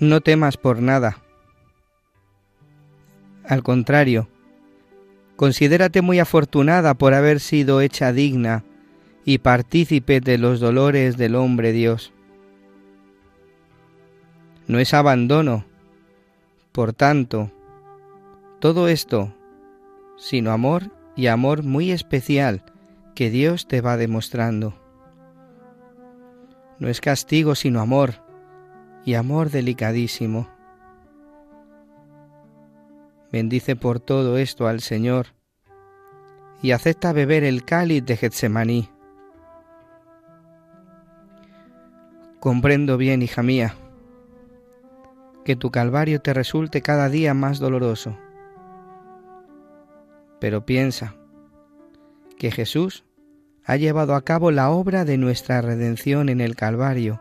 No temas por nada. Al contrario, considérate muy afortunada por haber sido hecha digna y partícipe de los dolores del hombre Dios. No es abandono, por tanto, todo esto, sino amor y amor muy especial que Dios te va demostrando. No es castigo, sino amor, y amor delicadísimo. Bendice por todo esto al Señor y acepta beber el cáliz de Getsemaní. Comprendo bien, hija mía, que tu calvario te resulte cada día más doloroso. Pero piensa que Jesús ha llevado a cabo la obra de nuestra redención en el Calvario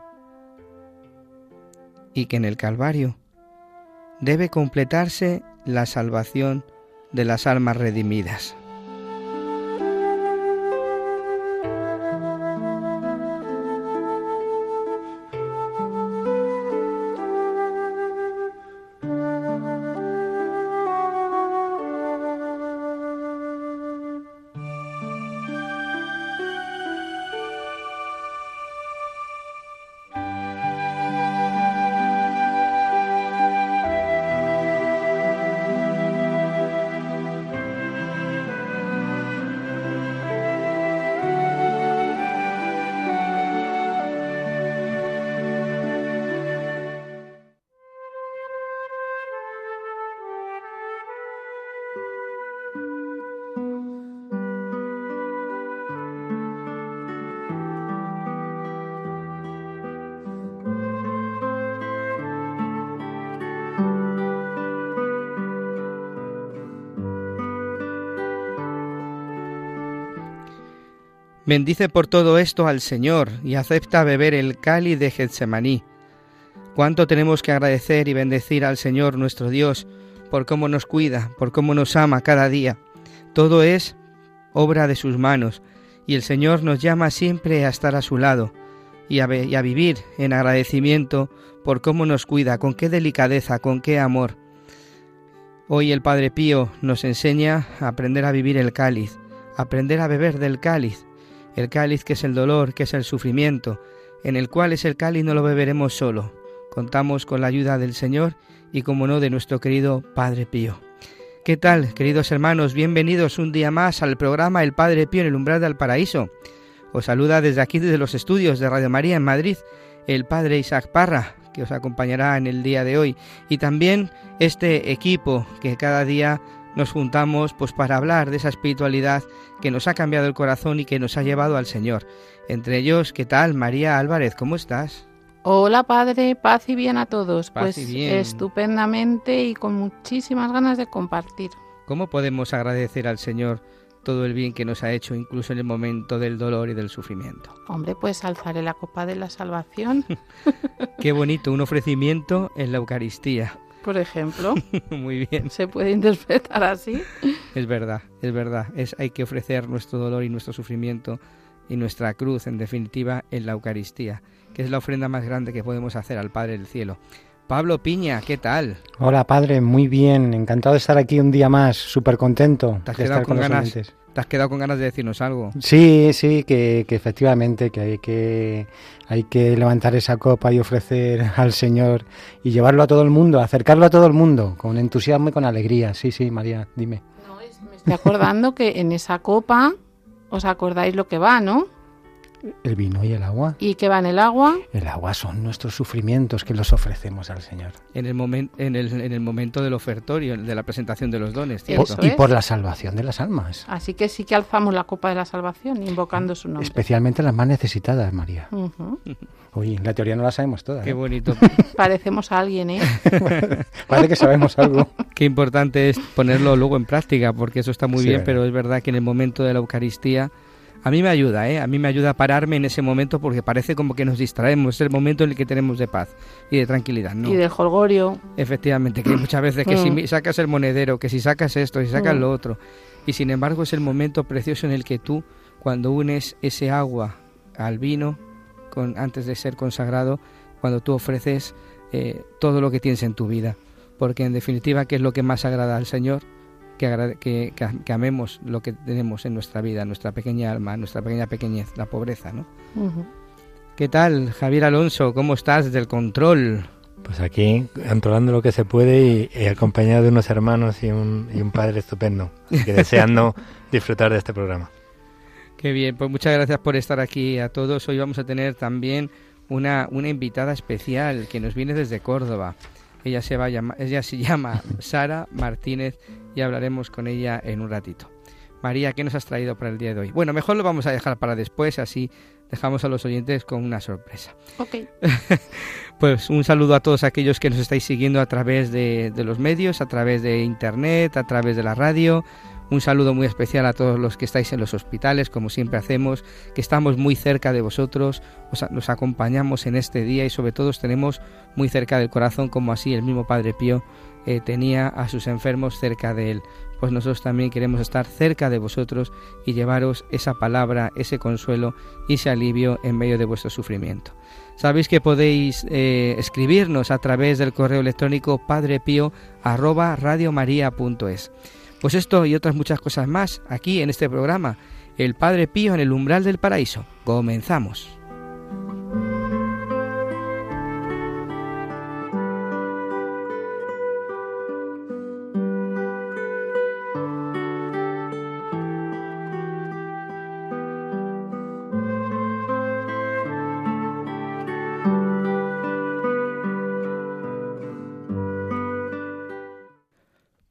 y que en el Calvario debe completarse la salvación de las almas redimidas. Bendice por todo esto al Señor y acepta beber el cáliz de Getsemaní. Cuánto tenemos que agradecer y bendecir al Señor nuestro Dios por cómo nos cuida, por cómo nos ama cada día. Todo es obra de sus manos y el Señor nos llama siempre a estar a su lado y a, vivir en agradecimiento por cómo nos cuida, con qué delicadeza, con qué amor. Hoy el Padre Pío nos enseña a aprender a vivir el cáliz, aprender a beber del cáliz, el cáliz que es el dolor, que es el sufrimiento, en el cual es el cáliz no lo beberemos solo. Contamos con la ayuda del Señor y como no de nuestro querido Padre Pío. ¿Qué tal, queridos hermanos? Bienvenidos un día más al programa El Padre Pío en el umbral del paraíso. Os saluda desde aquí, desde los estudios de Radio María en Madrid, el Padre Isaac Parra, que os acompañará en el día de hoy, y también este equipo que cada día nos juntamos pues para hablar de esa espiritualidad que nos ha cambiado el corazón y que nos ha llevado al Señor. Entre ellos, ¿qué tal? María Álvarez, ¿cómo estás? Hola Padre, paz y bien a todos. Paz pues y bien. estupendamente y con muchísimas ganas de compartir. ¿Cómo podemos agradecer al Señor todo el bien que nos ha hecho, incluso en el momento del dolor y del sufrimiento? Hombre, pues alzaré la copa de la salvación, Qué bonito, un ofrecimiento en la Eucaristía. Por ejemplo. Muy bien, Se puede interpretar así. es verdad, es verdad. Es, hay que ofrecer nuestro dolor y nuestro sufrimiento y nuestra cruz, en definitiva, en la Eucaristía, que es la ofrenda más grande que podemos hacer al Padre del Cielo. Pablo Piña, ¿qué tal? Hola padre, muy bien, encantado de estar aquí un día más, súper contento ¿Te has de quedado estar con con los ganas? oyentes. ¿Te has quedado con ganas de decirnos algo? Sí, sí, que, que efectivamente que hay que hay que levantar esa copa y ofrecer al Señor y llevarlo a todo el mundo, acercarlo a todo el mundo con entusiasmo y con alegría. Sí, sí, María, dime. No, es Me estoy acordando que en esa copa, ¿os acordáis lo que va, no? El vino y el agua. ¿Y qué va en el agua? El agua son nuestros sufrimientos que los ofrecemos al Señor. En el, momen- en el, en el momento del ofertorio, de la presentación de los dones, Eso ¿cierto? Por- y es. por la salvación de las almas. Así que sí que alzamos la copa de la salvación, invocando su nombre. Especialmente las más necesitadas, María. Oye, la teoría no la sabemos toda. Qué ¿eh? bonito. Parecemos a alguien, ¿eh? Parece que sabemos algo. Qué importante es ponerlo luego en práctica, porque eso está muy Sí, bien, verdad. pero es verdad que en el momento de la Eucaristía, a mí me ayuda, ¿eh? A mí me ayuda a pararme en ese momento porque parece como que nos distraemos, es el momento en el que tenemos de paz y de tranquilidad, ¿no? Y del holgorio. Efectivamente, que muchas veces que si Mm. sacas el monedero, que si sacas esto, si sacas Mm. lo otro, y sin embargo es el momento precioso en el que tú, cuando unes ese agua al vino, con, antes de ser consagrado, cuando tú ofreces eh, todo lo que tienes en tu vida, porque en definitiva, ¿qué es lo que más agrada al Señor? Que, que, que- que amemos lo que tenemos en nuestra vida, nuestra pequeña alma, nuestra pequeña pequeñez, la pobreza, ¿no? ¿Qué tal, Javier Alonso? ¿Cómo estás desde el control? Pues aquí, controlando lo que se puede y, y acompañado de unos hermanos y un, y un padre estupendo, que deseando disfrutar de este programa. Qué bien, pues muchas gracias por estar aquí a todos. Hoy vamos a tener también una, una invitada especial que nos viene desde Córdoba. Ella se, va a llama- ella se llama Sara Martínez y hablaremos con ella en un ratito. María, ¿qué nos has traído para el día de hoy? Bueno, mejor lo vamos a dejar para después, así dejamos a los oyentes con una sorpresa. Ok. Pues un saludo a todos aquellos que nos estáis siguiendo a través de, de los medios, a través de internet, a través de la radio. Un saludo muy especial a todos los que estáis en los hospitales, como siempre hacemos, que estamos muy cerca de vosotros, os nos acompañamos en este día y sobre todo os tenemos muy cerca del corazón, como así el mismo Padre Pío eh, tenía a sus enfermos cerca de él. Pues nosotros también queremos estar cerca de vosotros y llevaros esa palabra, ese consuelo y ese alivio en medio de vuestro sufrimiento. Sabéis que podéis eh, escribirnos a través del correo electrónico padrepío arroba radiomaria.es. Pues esto y otras muchas cosas más aquí en este programa, El Padre Pío en el umbral del paraíso. Comenzamos.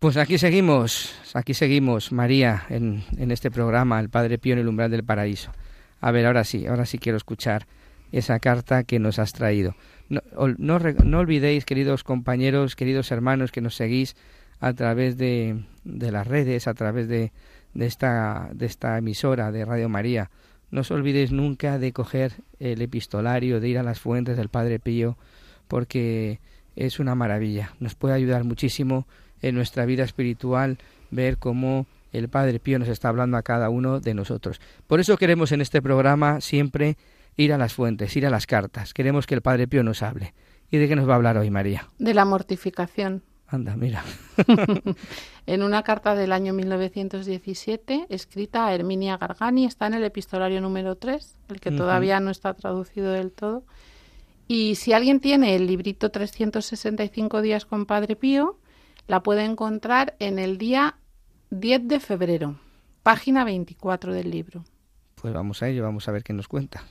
Pues aquí seguimos, aquí seguimos, María, en, en este programa, El Padre Pío en el umbral del paraíso. A ver, ahora sí, ahora sí quiero escuchar esa carta que nos has traído. No, no olvidéis, queridos compañeros, queridos hermanos que nos seguís a través de, de las redes, a través de, de, esta, de esta emisora de Radio María. No os olvidéis nunca de coger el epistolario, de ir a las fuentes del Padre Pío, porque es una maravilla. Nos puede ayudar muchísimo en nuestra vida espiritual ver cómo el Padre Pío nos está hablando a cada uno de nosotros. Por eso queremos en este programa siempre ir a las fuentes, ir a las cartas. Queremos que el Padre Pío nos hable. ¿Y de qué nos va a hablar hoy, María? De la mortificación. Anda, mira. En una carta del año 1917, escrita a Herminia Gargani, está en el epistolario número 3, el que todavía no está traducido del todo. Y si alguien tiene el librito 365 días con Padre Pío, la puede encontrar en el día 10 de febrero, página 24 del libro. Pues vamos a ello, vamos a ver qué nos cuenta.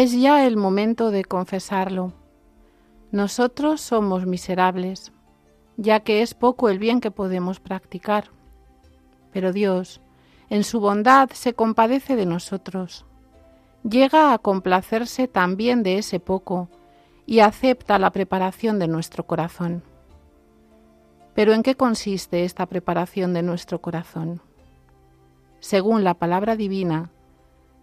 Es ya el momento de confesarlo. Nosotros somos miserables, ya que es poco el bien que podemos practicar. Pero Dios, en su bondad, se compadece de nosotros. Llega a complacerse también de ese poco y acepta la preparación de nuestro corazón. Pero ¿en qué consiste esta preparación de nuestro corazón? Según la palabra divina,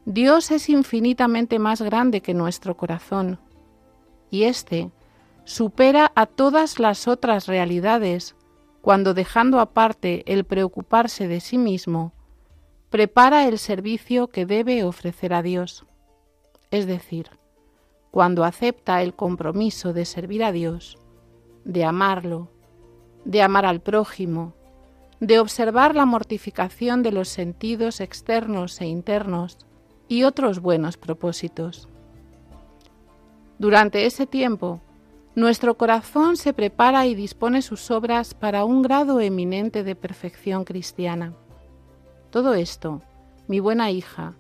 Dios es infinitamente más grande que nuestro corazón, y éste supera a todas las otras realidades cuando dejando aparte el preocuparse de sí mismo, prepara el servicio que debe ofrecer a Dios. Es decir, cuando acepta el compromiso de servir a Dios, de amarlo, de amar al prójimo, de observar la mortificación de los sentidos externos e internos y otros buenos propósitos. Durante ese tiempo, nuestro corazón se prepara y dispone sus obras para un grado eminente de perfección cristiana. Todo esto, mi buena hija,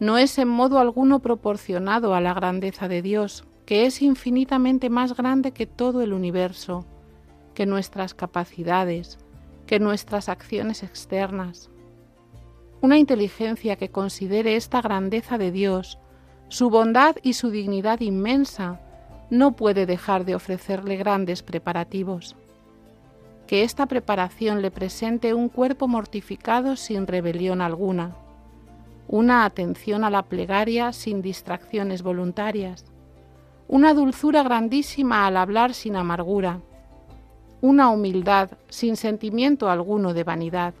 no es en modo alguno proporcionado a la grandeza de Dios, que es infinitamente más grande que todo el universo, que nuestras capacidades, que nuestras acciones externas. Una inteligencia que considere esta grandeza de Dios, su bondad y su dignidad inmensa, no puede dejar de ofrecerle grandes preparativos. Que esta preparación le presente un cuerpo mortificado sin rebelión alguna, una atención a la plegaria sin distracciones voluntarias, una dulzura grandísima al hablar sin amargura, una humildad sin sentimiento alguno de vanidad.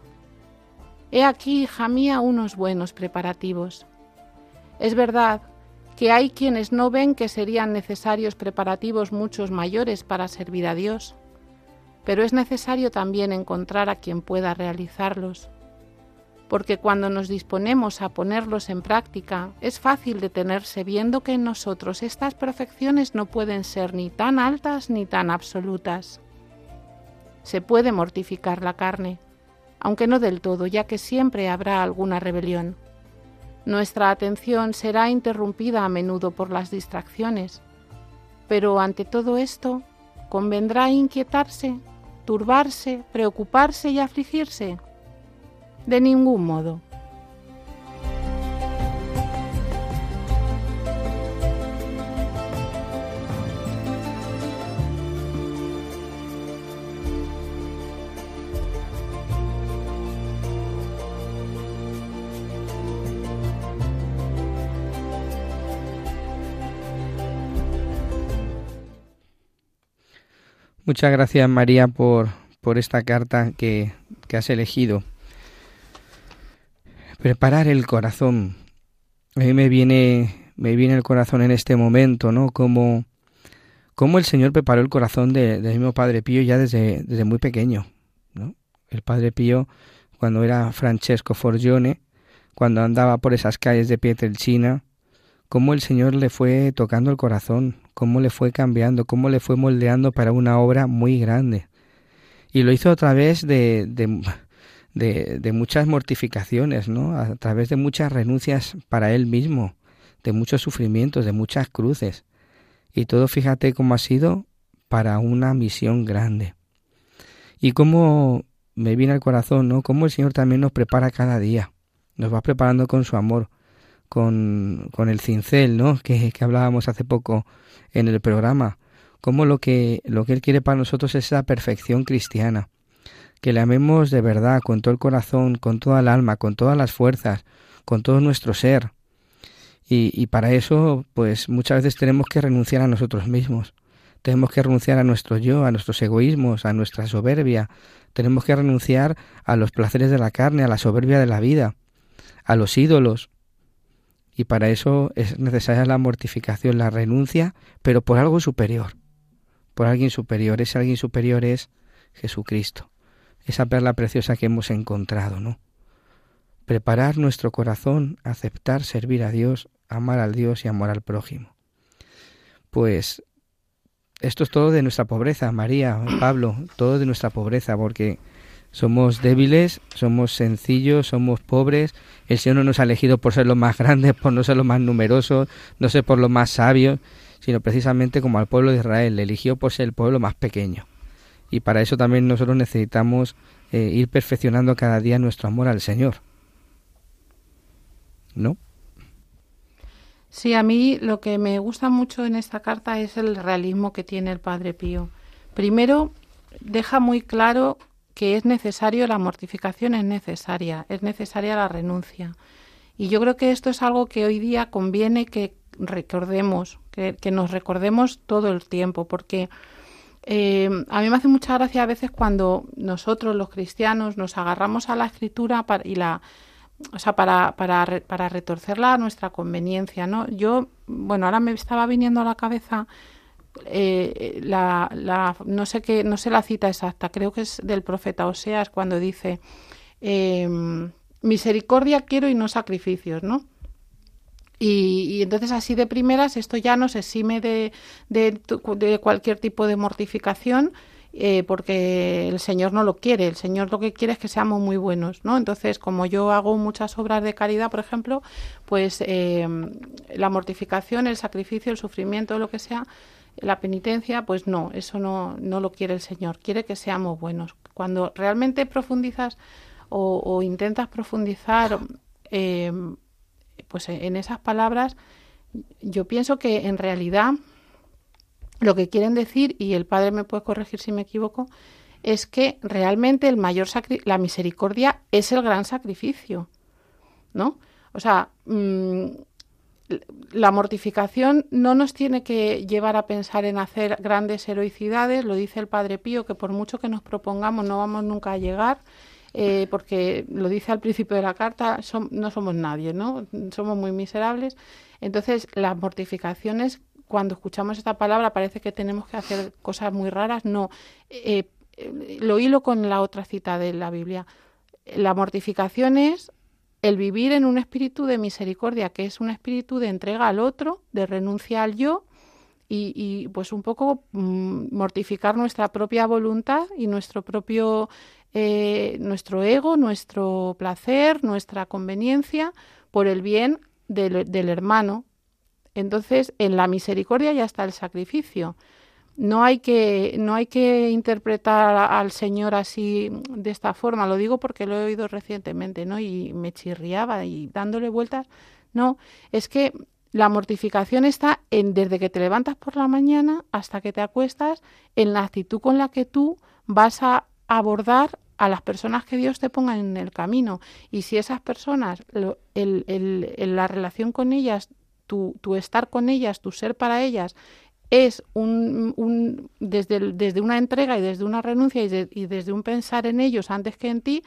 He aquí, hija mía, unos buenos preparativos. Es verdad que hay quienes no ven que serían necesarios preparativos muchos mayores para servir a Dios, pero es necesario también encontrar a quien pueda realizarlos, porque cuando nos disponemos a ponerlos en práctica es fácil detenerse viendo que en nosotros estas perfecciones no pueden ser ni tan altas ni tan absolutas se puede mortificar la carne, aunque no del todo, ya que siempre habrá alguna rebelión. Nuestra atención será interrumpida a menudo por las distracciones, pero ante todo esto convendrá inquietarse, turbarse, preocuparse y afligirse. De ningún modo. Muchas gracias María por, por esta carta que, que has elegido. Preparar el corazón. A mí me viene, me viene el corazón en este momento, ¿no? Como, como el Señor preparó el corazón de, del mismo Padre Pío ya desde, desde muy pequeño, ¿no? El Padre Pío, cuando era Francesco Forgione, cuando andaba por esas calles de Pietrelcina, cómo el Señor le fue tocando el corazón, cómo le fue cambiando, cómo le fue moldeando para una obra muy grande. Y lo hizo a través de, de, de, muchas mortificaciones, ¿no? A través de muchas renuncias para él mismo, de muchos sufrimientos, de muchas cruces. Y todo, fíjate cómo ha sido para una misión grande. Y cómo me viene al corazón, ¿no? Cómo el Señor también nos prepara cada día. Nos va preparando con su amor, con, con el cincel, ¿no? Que, que hablábamos hace poco en el programa, como lo que, lo que Él quiere para nosotros es esa perfección cristiana, que le amemos de verdad, con todo el corazón, con toda el alma, con todas las fuerzas, con todo nuestro ser. Y, y para eso, pues muchas veces tenemos que renunciar a nosotros mismos. Tenemos que renunciar a nuestro yo, a nuestros egoísmos, a nuestra soberbia. Tenemos que renunciar a los placeres de la carne, a la soberbia de la vida, a los ídolos, y para eso es necesaria la mortificación, la renuncia, pero por algo superior, por alguien superior. Ese alguien superior es Jesucristo, esa perla preciosa que hemos encontrado, ¿no? Preparar nuestro corazón, aceptar servir a Dios, amar al Dios y amar al prójimo. Pues esto es todo de nuestra pobreza, María, Pablo, todo de nuestra pobreza, porque somos débiles, somos sencillos, somos pobres. El Señor no nos ha elegido por ser los más grandes, por no ser los más numerosos, no ser por los más sabios, sino precisamente como al pueblo de Israel, le eligió por ser el pueblo más pequeño. Y para eso también nosotros necesitamos eh, ir perfeccionando cada día nuestro amor al Señor. ¿No? Sí, a mí lo que me gusta mucho en esta carta es el realismo que tiene el Padre Pío. Primero, deja muy claro que es necesario, la mortificación es necesaria, es necesaria la renuncia. Y yo creo que esto es algo que hoy día conviene que recordemos, que, nos recordemos todo el tiempo, porque eh, a mí me hace mucha gracia a veces cuando nosotros los cristianos nos agarramos a la escritura y la o sea, para, para, para retorcerla a nuestra conveniencia, ¿no? Yo, bueno, ahora me estaba viniendo a la cabeza eh, la, la, no sé qué, no sé la cita exacta, creo que es del profeta Oseas cuando dice em, misericordia quiero y no sacrificios, ¿no? Y, entonces así de primeras esto ya nos exime de, de, cualquier tipo de mortificación eh, porque el Señor no lo quiere, el Señor lo que quiere es que seamos muy buenos, ¿no? Entonces, como yo hago muchas obras de caridad, por ejemplo, pues eh, la mortificación, el sacrificio, el sufrimiento, lo que sea, la penitencia, pues no, eso no, no lo quiere el Señor, quiere que seamos buenos. Cuando realmente profundizas o, intentas profundizar eh, pues en esas palabras, yo pienso que en realidad lo que quieren decir, y el Padre me puede corregir si me equivoco, es que realmente el mayor la misericordia es el gran sacrificio, ¿no? O sea, mm, la mortificación no nos tiene que llevar a pensar en hacer grandes heroicidades, lo dice el Padre Pío, que por mucho que nos propongamos no vamos nunca a llegar, eh, porque lo dice al principio de la carta, no somos nadie, ¿no? Somos muy miserables. Entonces, las mortificaciones cuando escuchamos esta palabra parece que tenemos que hacer cosas muy raras. No, eh, eh, lo hilo con la otra cita de la Biblia. La mortificación es el vivir en un espíritu de misericordia, que es un espíritu de entrega al otro, de renuncia al yo y, pues un poco mm, mortificar nuestra propia voluntad y nuestro propio eh, nuestro ego, nuestro placer, nuestra conveniencia por el bien del hermano, entonces, en la misericordia ya está el sacrificio. No hay que, no hay que interpretar al Señor así de esta forma. Lo digo porque lo he oído recientemente, ¿no? Y me chirriaba y dándole vueltas. No, es que la mortificación está en desde que te levantas por la mañana hasta que te acuestas, en la actitud con la que tú vas a abordar a las personas que Dios te ponga en el camino. Y si esas personas, el, el, la relación con ellas tu, estar con ellas, tu ser para ellas, es un, un desde, desde, una entrega y desde una renuncia y, desde un pensar en ellos antes que en ti,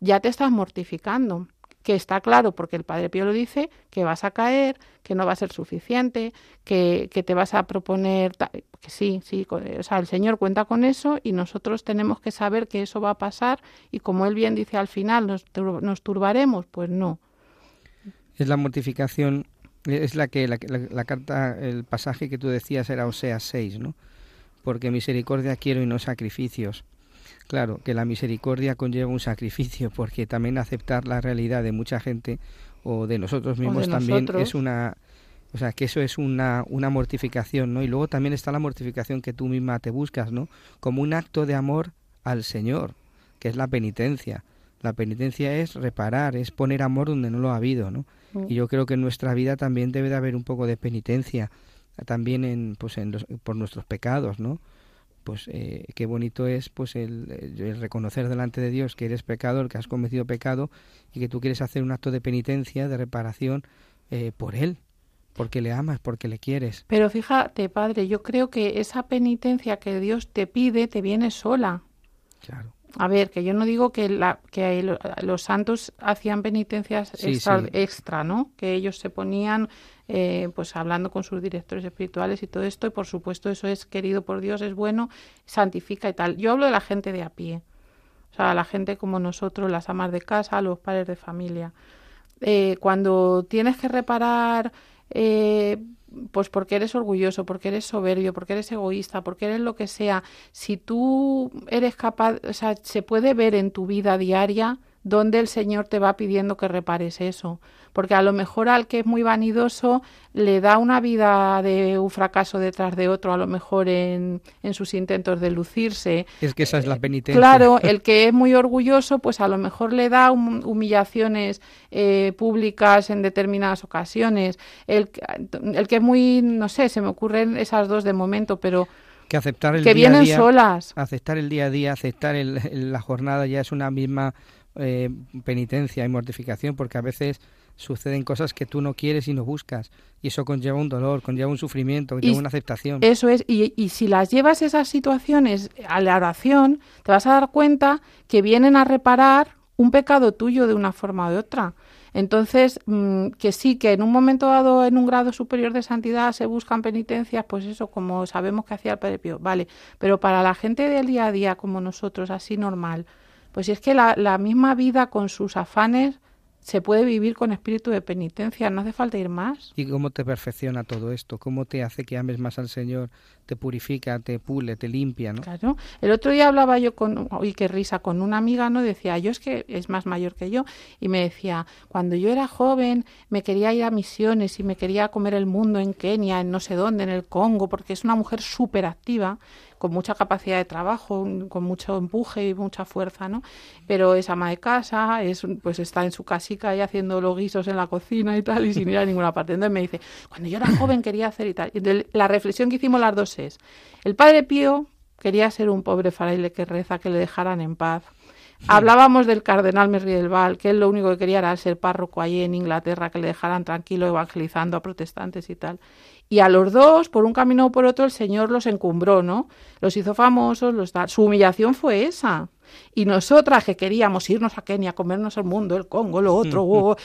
ya te estás mortificando. Que está claro, porque el Padre Pío lo dice, que vas a caer, que no va a ser suficiente, que, que te vas a proponer. Que sí, sí, o sea, el Señor cuenta con eso y nosotros tenemos que saber que eso va a pasar y como Él bien dice al final, ¿nos, nos turbaremos? Pues no. Es la mortificación es la que la, carta, el pasaje que tú decías era Oseas 6, ¿no? Porque misericordia quiero y no sacrificios. Claro, que la misericordia conlleva un sacrificio, porque también aceptar la realidad de mucha gente o de nosotros mismos también es una o sea, que eso es una, una mortificación, ¿no? Y luego también está la mortificación que tú misma te buscas, ¿no? Como un acto de amor al Señor, que es la penitencia. La penitencia es reparar, es poner amor donde no lo ha habido, ¿no? Mm. Y yo creo que en nuestra vida también debe de haber un poco de penitencia, también en, pues en por nuestros pecados, ¿no? Pues eh, qué bonito es pues el, reconocer delante de Dios que eres pecador, que has cometido pecado y que tú quieres hacer un acto de penitencia, de reparación eh, por Él, porque le amas, porque le quieres. Pero fíjate, Padre, yo creo que esa penitencia que Dios te pide te viene sola. Claro. A ver, que yo no digo que, la, que los santos hacían penitencias extra, ¿no? Que ellos se ponían, eh, pues hablando con sus directores espirituales y todo esto, y por supuesto eso es querido por Dios, es bueno, santifica y tal. Yo hablo de la gente de a pie, o sea, la gente como nosotros, las amas de casa, los padres de familia. Eh, cuando tienes que reparar eh, pues porque eres orgulloso, porque eres soberbio, porque eres egoísta, porque eres lo que sea, si tú eres capaz, o sea, se puede ver en tu vida diaria donde el Señor te va pidiendo que repares eso. Porque a lo mejor al que es muy vanidoso le da una vida de un fracaso detrás de otro, a lo mejor en, en sus intentos de lucirse. Es que esa es la penitencia. Claro, el que es muy orgulloso, pues a lo mejor le da humillaciones eh, públicas en determinadas ocasiones. El, el que es muy, no sé, se me ocurren esas dos de momento, pero que aceptar el que día vienen a día, solas. Aceptar el día a día, aceptar el, la jornada ya es una misma eh, penitencia y mortificación, porque a veces suceden cosas que tú no quieres y no buscas, y eso conlleva un dolor, conlleva un sufrimiento, conlleva una aceptación. Eso es, y, y si las llevas esas situaciones a la oración, te vas a dar cuenta que vienen a reparar un pecado tuyo de una forma o de otra. Entonces, mm, que sí, que en un momento dado, en un grado superior de santidad, se buscan penitencias, pues eso, como sabemos que hacía el Padre Pío, vale. Pero para la gente del día a día, como nosotros, así normal, pues es que la, la misma vida con sus afanes se puede vivir con espíritu de penitencia, no hace falta ir más. ¿Y cómo te perfecciona todo esto? ¿Cómo te hace que ames más al Señor? Te purifica, te pule, te limpia, ¿no? Claro. El otro día hablaba yo con, uy, qué risa, con una amiga, ¿no? Decía, yo es que es más mayor que yo, y me decía, cuando yo era joven me quería ir a misiones y me quería comer el mundo en Kenia, en no sé dónde, en el Congo, porque es una mujer súper activa con mucha capacidad de trabajo, con mucho empuje y mucha fuerza, ¿no? Pero es ama de casa, es, pues está en su casica y haciendo los guisos en la cocina y tal, y sin ir a ninguna parte. Entonces me dice, cuando yo era joven quería hacer y tal. La reflexión que hicimos las dos es, el padre Pío quería ser un pobre fraile que reza, que le dejaran en paz. Hablábamos del cardenal Merri del Val, que él lo único que quería era ser párroco allí en Inglaterra, que le dejaran tranquilo evangelizando a protestantes y tal. Y a los dos, por un camino o por otro, el Señor los encumbró, ¿no? Los hizo famosos, los da... su humillación fue esa. Y nosotras que queríamos irnos a Kenia, comernos el mundo, el Congo, lo otro,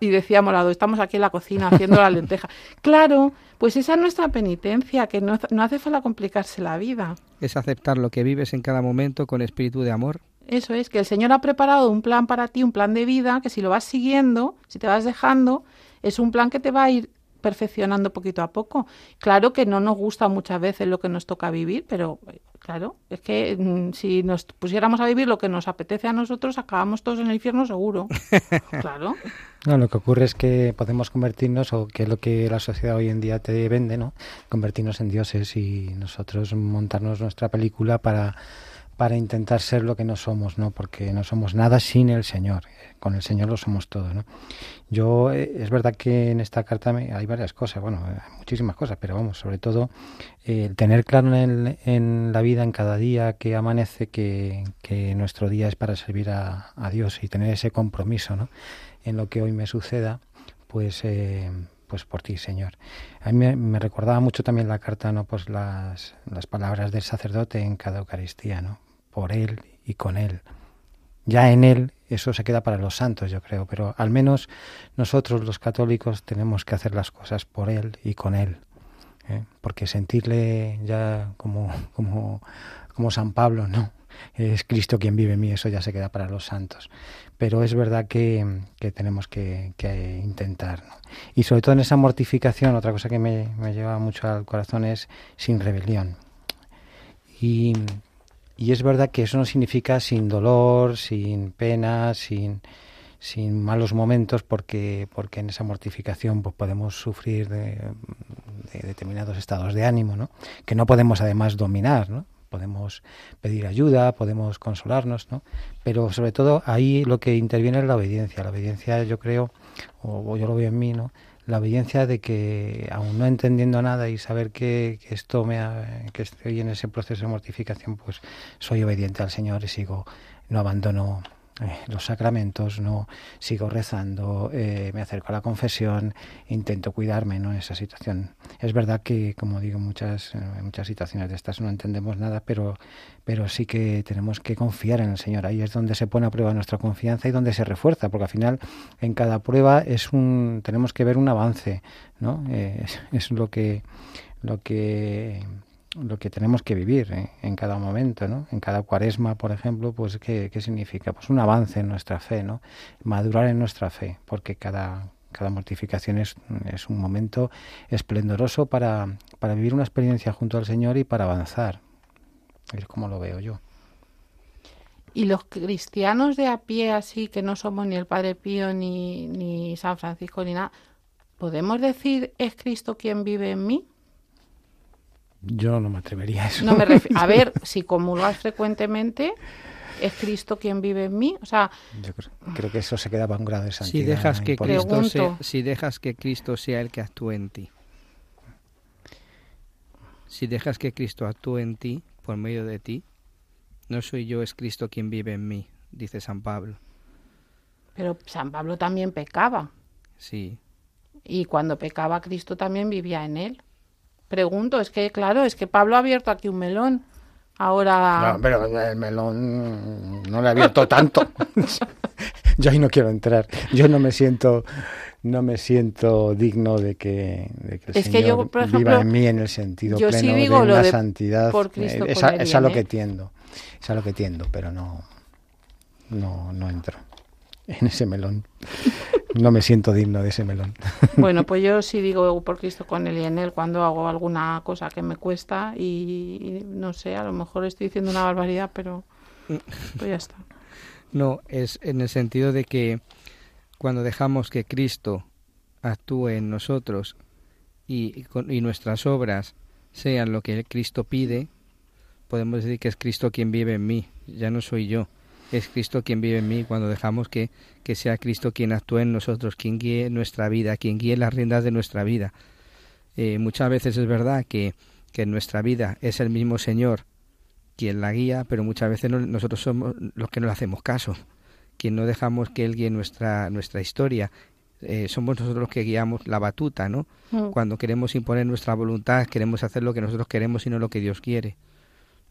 y decíamos, lado, estamos aquí en la cocina haciendo la lenteja. Claro, pues esa es nuestra penitencia, que no, no hace falta complicarse la vida. Es aceptar lo que vives en cada momento con espíritu de amor. Eso es, que el Señor ha preparado un plan para ti, un plan de vida, que si lo vas siguiendo, si te vas dejando, es un plan que te va a ir perfeccionando poquito a poco. Claro que no nos gusta muchas veces lo que nos toca vivir, pero claro, es que mm, si nos pusiéramos a vivir lo que nos apetece a nosotros, acabamos todos en el infierno seguro. claro. No, lo que ocurre es que podemos convertirnos, o que es lo que la sociedad hoy en día te vende, ¿no? Convertirnos en dioses y nosotros montarnos nuestra película para para intentar ser lo que no somos, ¿no? Porque no somos nada sin el Señor. Con el Señor lo somos todo, ¿no? Yo, eh, es verdad que en esta carta hay varias cosas, bueno, muchísimas cosas, pero vamos, sobre todo el tener claro en, en, la vida, en cada día que amanece, que, nuestro día es para servir a, a, Dios y tener ese compromiso, ¿no? En lo que hoy me suceda, pues... Eh, pues por ti, Señor. A mí me, recordaba mucho también la carta, ¿no? Pues las, las palabras del sacerdote en cada Eucaristía, ¿no? Por Él y con Él. Ya en Él eso se queda para los santos, yo creo, pero al menos nosotros los católicos tenemos que hacer las cosas por Él y con Él. ¿eh? Porque sentirle ya como, como, como San Pablo, no, es Cristo quien vive en mí, eso ya se queda para los santos. Pero es verdad que, que tenemos que, intentar. Y sobre todo en esa mortificación, otra cosa que me, me lleva mucho al corazón es sin rebelión. Y y es verdad que eso no significa sin dolor, sin pena, sin, sin malos momentos, porque, porque en esa mortificación pues, podemos sufrir de, determinados estados de ánimo, ¿no? que no podemos además dominar. ¿no? Podemos pedir ayuda, podemos consolarnos, ¿no? pero sobre todo ahí lo que interviene es la obediencia. La obediencia, yo creo, o yo lo veo en mí, ¿no? La obediencia de que, aún no entendiendo nada y saber que, esto me que estoy en ese proceso de mortificación, pues soy obediente al Señor y sigo, no abandono eh, los sacramentos, no sigo rezando, eh, me acerco a la confesión, intento cuidarme ¿no? esa situación. Es verdad que, como digo, muchas, en eh, muchas situaciones de estas no entendemos nada, pero, pero sí que tenemos que confiar en el Señor. Ahí es donde se pone a prueba nuestra confianza y donde se refuerza, porque al final en cada prueba es un, tenemos que ver un avance, ¿no? es, es lo que lo que lo que tenemos que vivir ¿eh? en cada momento, ¿no? En cada cuaresma, por ejemplo, pues ¿qué, ¿qué, significa? Pues un avance en nuestra fe, ¿no? Madurar en nuestra fe, porque cada, cada mortificación es, es un momento esplendoroso para, para vivir una experiencia junto al Señor y para avanzar. Es como lo veo yo. Y los cristianos de a pie, así que no somos ni el Padre Pío ni, ni San Francisco ni nada, ¿podemos decir es Cristo quien vive en mí? Yo no me atrevería a eso. No me a ver, si comulgas frecuentemente, es Cristo quien vive en mí. O sea, yo creo, que eso se queda para un grado de santidad. Si dejas, que Cristo sea, si dejas que Cristo sea el que actúe en ti. Si dejas que Cristo actúe en ti, por medio de ti, no soy yo, es Cristo quien vive en mí, dice San Pablo. Pero San Pablo también pecaba. Sí. Y cuando pecaba, Cristo también vivía en él. Pregunto, es que claro, es que Pablo ha abierto aquí un melón. Ahora. No, pero el melón no le ha abierto tanto. yo ahí no quiero entrar. Yo no me siento no me siento digno de que, el Señor viva en mí en el sentido pleno de la santidad. Eh, es, a, lo que tiendo, es a lo que tiendo, pero no, no, no entro en ese melón. No me siento digno de ese melón. Bueno, pues yo sí digo por Cristo con él y en él cuando hago alguna cosa que me cuesta y, no sé, a lo mejor estoy diciendo una barbaridad, pero pues ya está. No, es en el sentido de que cuando dejamos que Cristo actúe en nosotros y, y nuestras obras sean lo que Cristo pide, podemos decir que es Cristo quien vive en mí, ya no soy yo es Cristo quien vive en mí cuando dejamos que, que sea Cristo quien actúe en nosotros, quien guíe nuestra vida, quien guíe las riendas de nuestra vida. Eh, muchas veces es verdad que, que, en nuestra vida es el mismo Señor quien la guía, pero muchas veces nosotros somos los que no le hacemos caso, quien no dejamos que Él guíe nuestra, nuestra historia. Eh, somos nosotros los que guiamos la batuta, ¿no? Mm. Cuando queremos imponer nuestra voluntad, queremos hacer lo que nosotros queremos y no lo que Dios quiere,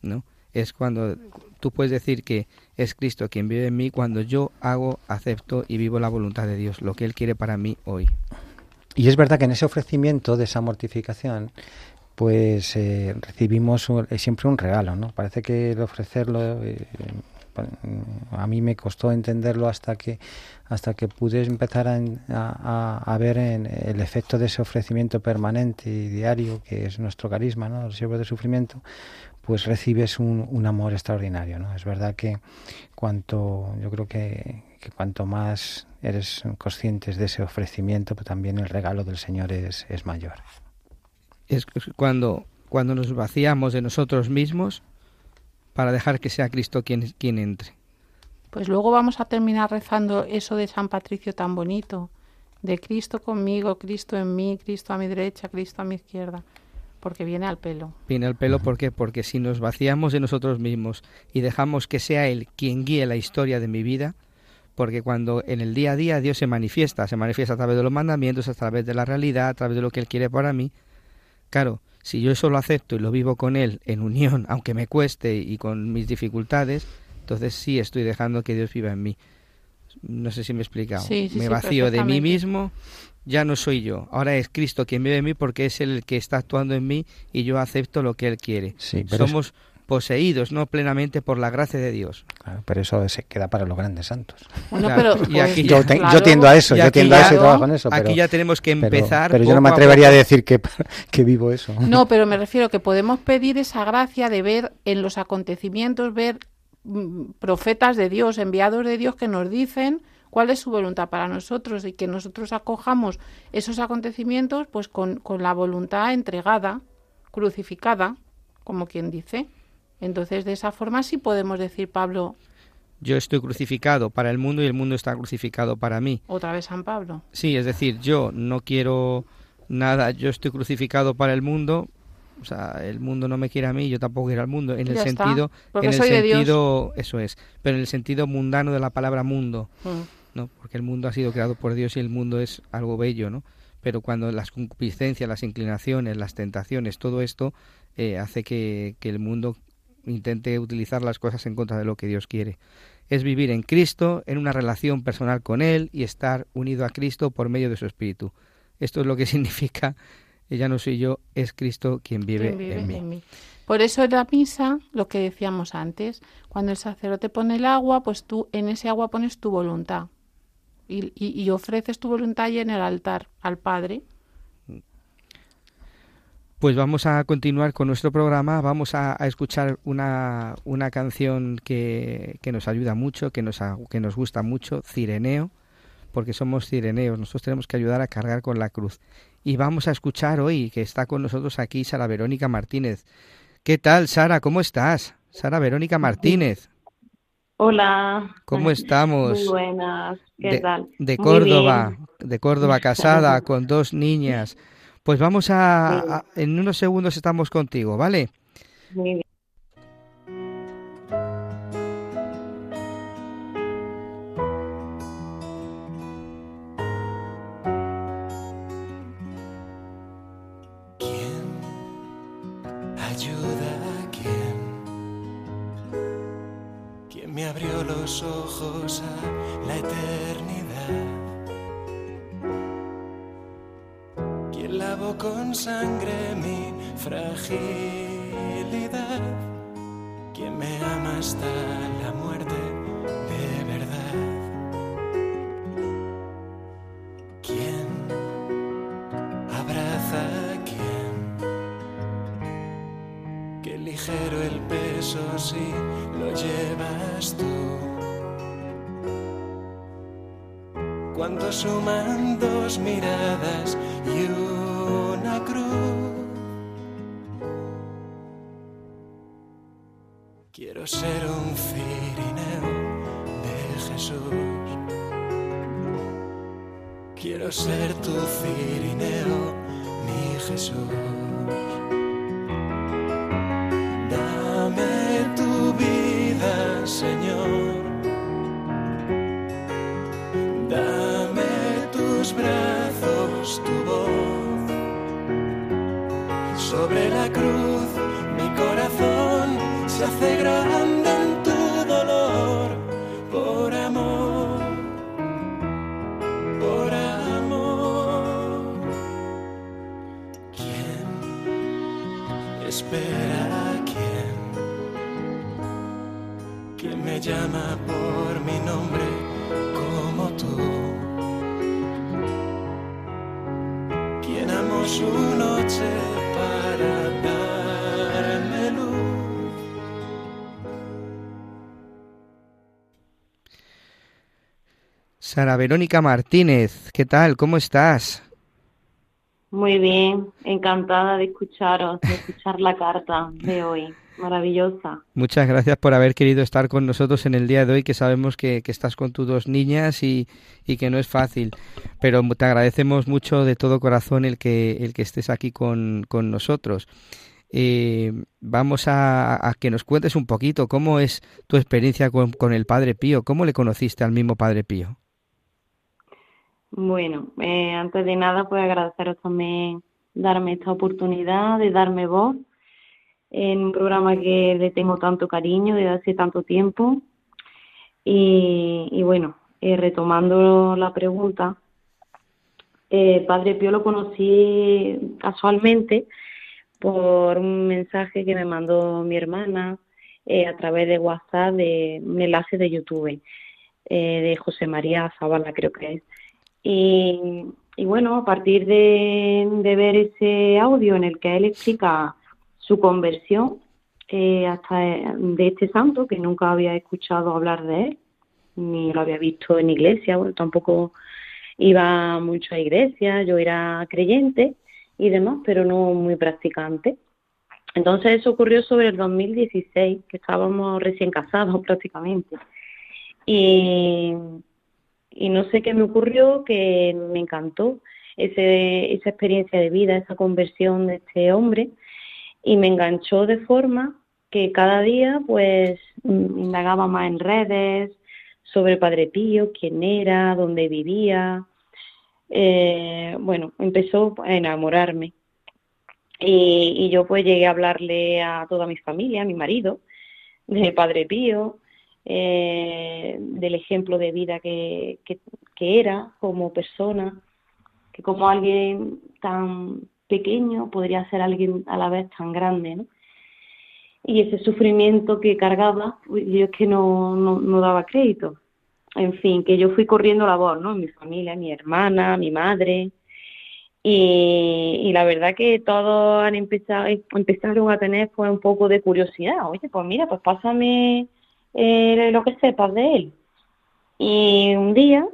¿no? Es cuando tú puedes decir que es Cristo quien vive en mí cuando yo hago, acepto y vivo la voluntad de Dios, lo que Él quiere para mí hoy. Y es verdad que en ese ofrecimiento de esa mortificación, pues eh, recibimos siempre un regalo, ¿no? Parece que el ofrecerlo eh, a mí me costó entenderlo hasta que hasta que pude empezar a, a, ver en el efecto de ese ofrecimiento permanente y diario que es nuestro carisma, ¿no? el siervo de sufrimiento, pues recibes un, un, amor extraordinario, ¿no? Es verdad que cuanto, yo creo que, que cuanto más eres conscientes de ese ofrecimiento, pues también el regalo del Señor es, es mayor. Es cuando, cuando nos vaciamos de nosotros mismos para dejar que sea Cristo quien, quien entre. Pues luego vamos a terminar rezando eso de San Patricio tan bonito, de Cristo conmigo, Cristo en mí, Cristo a mi derecha, Cristo a mi izquierda. Porque viene al pelo. Viene al pelo ¿por qué? porque si nos vaciamos de nosotros mismos y dejamos que sea Él quien guíe la historia de mi vida, porque cuando en el día a día Dios se manifiesta, se manifiesta a través de los mandamientos, a través de la realidad, a través de lo que Él quiere para mí, claro, si yo eso lo acepto y lo vivo con Él en unión, aunque me cueste y con mis dificultades, entonces sí estoy dejando que Dios viva en mí. No sé si me he explicado. me vacío de mí mismo ya no soy yo, ahora es Cristo quien vive en mí porque es el que está actuando en mí y yo acepto lo que Él quiere. Somos poseídos, no plenamente por la gracia de Dios. pero eso se queda para los grandes santos. pero, yo, tiendo a eso, yo tiendo a eso y trabajo en eso. aquí ya tenemos que empezar. Pero, yo no me atrevería a, decir que, que vivo eso. No, pero me refiero que podemos pedir esa gracia de ver en los acontecimientos, ver mm, profetas de Dios, enviados de Dios que nos dicen cuál es su voluntad para nosotros y que nosotros acojamos esos acontecimientos pues con, con la voluntad entregada, crucificada, como quien dice. Entonces, de esa forma sí podemos decir, Pablo, yo estoy crucificado para el mundo y el mundo está crucificado para mí. Otra vez San Pablo. Sí, es decir, yo no quiero nada, yo estoy crucificado para el mundo, o sea, el mundo no me quiere a mí, yo tampoco quiero al mundo, en el sentido, en el sentido, eso es, pero en el sentido mundano de la palabra mundo. Mm. ¿no? Porque el mundo ha sido creado por Dios y el mundo es algo bello, ¿no? Pero cuando las concupiscencias, las inclinaciones, las tentaciones, todo esto eh, hace que, que el mundo intente utilizar las cosas en contra de lo que Dios quiere. Es vivir en Cristo, en una relación personal con Él y estar unido a Cristo por medio de su Espíritu. Esto es lo que significa, ya no soy yo, es Cristo quien vive, en, mí. Por eso en la misa, lo que decíamos antes, cuando el sacerdote pone el agua, pues tú en ese agua pones tu voluntad y, ofreces tu voluntad en el altar al Padre. Pues vamos a continuar con nuestro programa, vamos a, escuchar una, una canción que, que, nos ayuda mucho, que nos, que nos gusta mucho, Cireneo, porque somos cireneos, nosotros tenemos que ayudar a cargar con la cruz. Y vamos a escuchar hoy que está con nosotros aquí Sara Verónica Martínez. ¿Qué tal, Sara? ¿Cómo estás? Sara Verónica Martínez. Hola. ¿Cómo estamos? Muy buenas. ¿Qué de, tal? De Córdoba, de Córdoba, casada con dos niñas. Pues vamos a, en unos segundos estamos contigo, ¿vale? Muy bien. los ojos a la eternidad. Quien lavó con sangre mi fragilidad. Quien me ama hasta la muerte de verdad. Quien abraza a quien. Qué ligero el peso sí Cuánto suman dos miradas y una cruz. Quiero ser un cirineo de Jesús. Quiero ser tu cirineo, mi Jesús. Sara Verónica Martínez, ¿qué tal? ¿Cómo estás? Muy bien, encantada de escucharos, de escuchar la carta de hoy. Maravillosa. Muchas gracias por haber querido estar con nosotros en el día de hoy, que sabemos que, que estás con tus dos niñas y, y, que no es fácil. Pero te agradecemos mucho de todo corazón el que, el que estés aquí con, con nosotros. Eh, vamos a, a, que nos cuentes un poquito cómo es tu experiencia con, con el Padre Pío, cómo le conociste al mismo Padre Pío. Bueno, eh, antes de nada, pues agradeceros también darme esta oportunidad de darme voz en un programa que le tengo tanto cariño desde hace tanto tiempo. Y, y bueno, eh, retomando la pregunta, eh, Padre Pío lo conocí casualmente por un mensaje que me mandó mi hermana eh, a través de WhatsApp de un enlace de YouTube eh, de José María Zavala, creo que es. Y, bueno, a partir de, de, ver ese audio en el que él explica su conversión eh, hasta de este santo, que nunca había escuchado hablar de él, ni lo había visto en iglesia, bueno, tampoco iba mucho a iglesia, yo era creyente y demás, pero no muy practicante. Entonces eso ocurrió sobre el 2016, que estábamos recién casados prácticamente. Y, y no sé qué me ocurrió, que me encantó ese, esa experiencia de vida, esa conversión de este hombre, y me enganchó de forma que cada día pues indagaba más en redes sobre Padre Pío, quién era, dónde vivía. Eh, bueno, empezó a enamorarme. Y, y, yo pues llegué a hablarle a toda mi familia, a mi marido, de Padre Pío, eh, del ejemplo de vida que, que, era como persona, que como alguien tan pequeño podría ser alguien a la vez tan grande, ¿no? Y ese sufrimiento que cargaba, yo es que no, no, no, daba crédito. En fin, que yo fui corriendo la voz, ¿no? Mi familia, mi hermana, mi madre. Y, y la verdad que todos han empezado, empezaron a tener pues un poco de curiosidad. Oye, pues mira, pues pásame eh, lo que sepas de él. Y un día,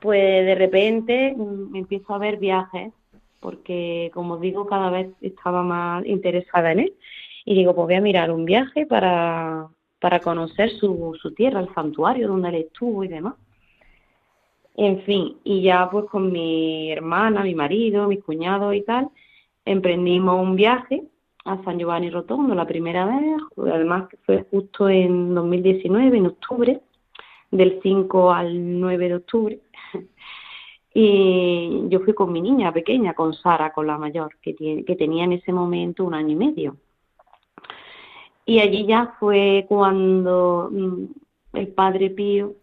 pues de repente me empiezo a ver viajes porque como digo, cada vez estaba más interesada en él. Y digo, pues voy a mirar un viaje para, para conocer su, su tierra, el santuario donde él estuvo y demás. En fin, y ya pues con mi hermana, mi marido, mis cuñados y tal, emprendimos un viaje a San Giovanni Rotondo la primera vez, además que fue justo en 2019, en octubre, del 5 al 9 de octubre. Y yo fui con mi niña pequeña, con Sara, con la mayor, que, tiene, que tenía en ese momento un año y medio. Y allí ya fue cuando el padre Pío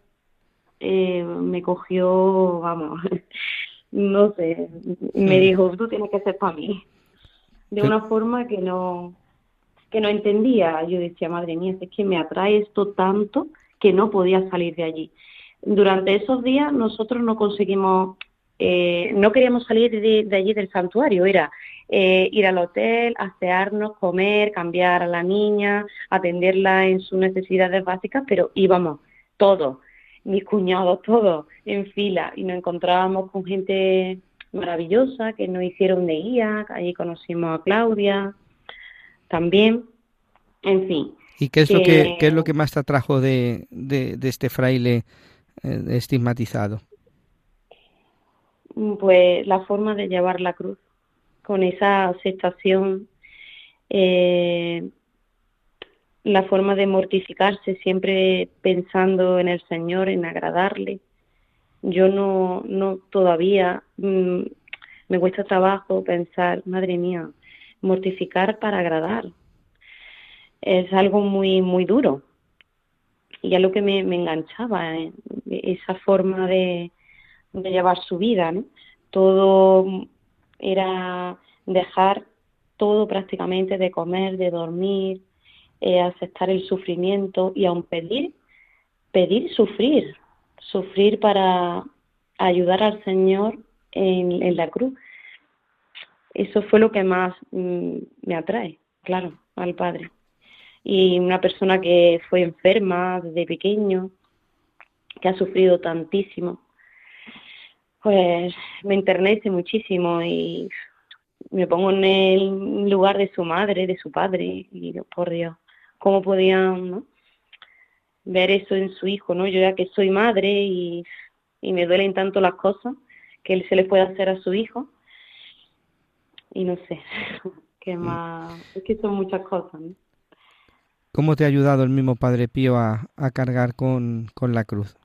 eh, me cogió, vamos, no sé, me dijo, tú tienes que ser para mí. De una forma que no, que no entendía. Yo decía, madre mía, es que me atrae esto tanto que no podía salir de allí. Durante esos días nosotros no conseguimos, eh, no queríamos salir de, allí del santuario, era eh, ir al hotel, asearnos, comer, cambiar a la niña, atenderla en sus necesidades básicas, pero íbamos todos, mis cuñados, todos en fila y nos encontrábamos con gente maravillosa que nos hicieron de guía, allí conocimos a Claudia también, en fin. ¿Y qué es, lo, que, qué es lo que más te atrajo de, de, este fraile eh, estigmatizado? Pues la forma de llevar la cruz, con esa aceptación, eh, la forma de mortificarse, siempre pensando en el Señor, en agradarle. Yo no, no todavía mm, me cuesta trabajo pensar, madre mía, mortificar para agradar. Es algo muy, muy duro. Y es lo que me, enganchaba, eh, esa forma de, llevar su vida. ¿no? Todo era dejar todo prácticamente de comer, de dormir, eh, aceptar el sufrimiento y aún pedir, pedir sufrir, sufrir para ayudar al Señor en, la cruz. Eso fue lo que más mm, me atrae, claro, al Padre. Y una persona que fue enferma desde pequeño, que ha sufrido tantísimo, pues me enternece muchísimo y me pongo en el lugar de su madre, de su padre, y digo, por Dios, ¿cómo podían ver eso en su hijo? no Yo ya que soy madre y, y me duelen tanto las cosas que él se le puede hacer a su hijo, y no sé, qué mm. más, es que son muchas cosas. ¿Cómo te ha ayudado el mismo Padre Pío a, a cargar con, con la cruz?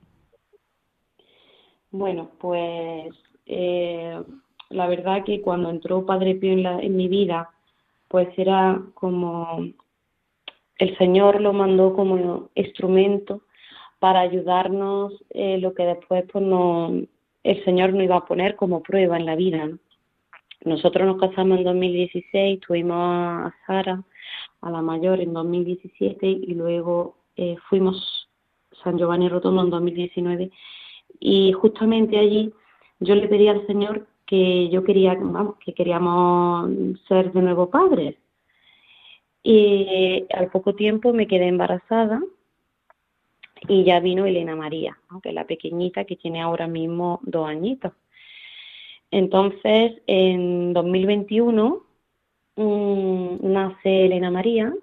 Bueno, pues eh, la verdad que cuando entró Padre Pío en, la, en mi vida, pues era como el Señor lo mandó como instrumento para ayudarnos eh, lo que después pues no el Señor nos iba a poner como prueba en la vida. Nosotros nos casamos en 2016, tuvimos a Sara, a la mayor, en 2017 y luego eh, fuimos San Giovanni Rotondo en 2019 y justamente allí yo le pedí al Señor que yo quería, que queríamos ser de nuevo padres. Y al poco tiempo me quedé embarazada y ya vino Elena María, que es la pequeñita que tiene ahora mismo dos añitos. Entonces, en 2021 mm, nace Elena María,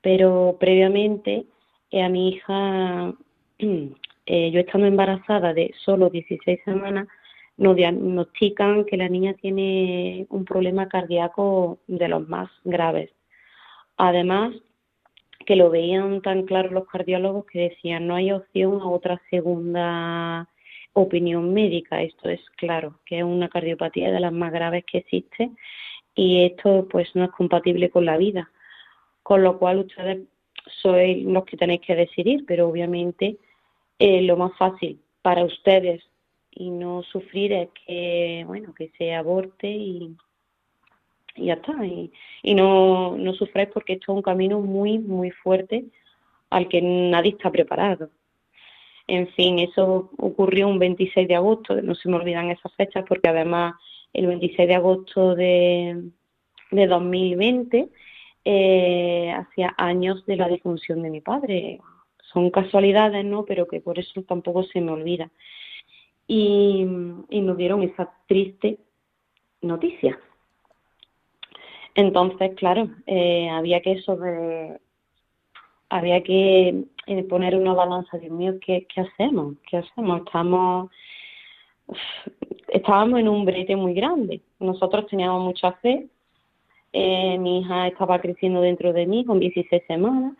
pero previamente eh, a mi hija, eh, yo estando embarazada de solo 16 semanas, nos diagnostican que la niña tiene un problema cardíaco de los más graves. Además, que lo veían tan claro los cardiólogos que decían no hay opción a otra segunda opinión médica. Esto es claro, que es una cardiopatía de las más graves que existe y esto pues no es compatible con la vida. Con lo cual ustedes sois los que tenéis que decidir, pero obviamente eh, lo más fácil para ustedes y no sufrir es que, bueno, que se aborte y, y ya está. Y, y no, no sufráis porque esto es un camino muy, muy fuerte al que nadie está preparado. En fin, eso ocurrió un 26 de agosto, no se me olvidan esas fechas porque además el 26 de agosto de, de 2020 eh, hacía años de la defunción de mi padre. Son casualidades, ¿no? Pero que por eso tampoco se me olvida y, nos dieron esa triste noticia. Entonces, claro, eh, había que sobre, había que eh, poner una balanza, Dios mío, ¿qué, ¿qué, hacemos? ¿Qué hacemos? Estamos, estábamos en un brete muy grande. Nosotros teníamos mucha fe. Eh, mi hija estaba creciendo dentro de mí con 16 semanas,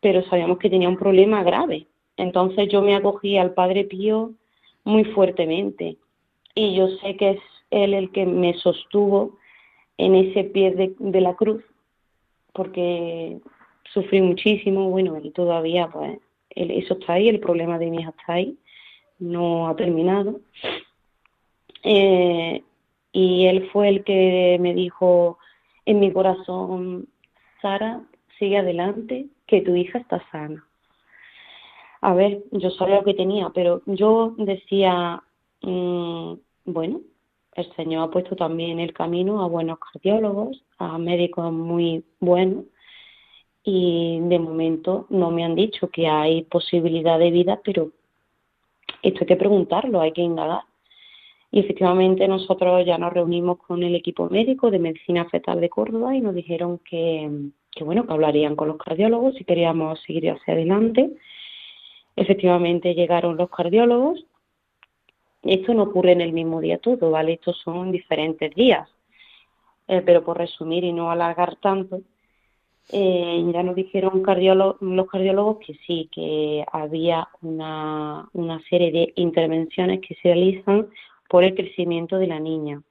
pero sabíamos que tenía un problema grave entonces yo me acogí al Padre Pío muy fuertemente y yo sé que es él el que me sostuvo en ese pie de, la cruz porque sufrí muchísimo, bueno, y todavía pues eso está ahí, el problema de mi hija está ahí, no ha terminado. Eh, y él fue el que me dijo en mi corazón, Sara, sigue adelante, que tu hija está sana. A ver, yo sabía lo que tenía, pero yo decía, mm, bueno, el Señor ha puesto también el camino a buenos cardiólogos, a médicos muy buenos, y de momento no me han dicho que hay posibilidad de vida, pero esto hay que preguntarlo, hay que indagar. Y efectivamente nosotros ya nos reunimos con el equipo médico de medicina fetal de Córdoba y nos dijeron que, bueno, que hablarían con los cardiólogos si queríamos seguir hacia adelante. Efectivamente llegaron los cardiólogos. Esto no ocurre en el mismo día todo, ¿vale? Estos son diferentes días. Eh, pero por resumir y no alargar tanto, eh, ya nos dijeron los cardiólogos que sí, que había una, una serie de intervenciones que se realizan por el crecimiento de la niña.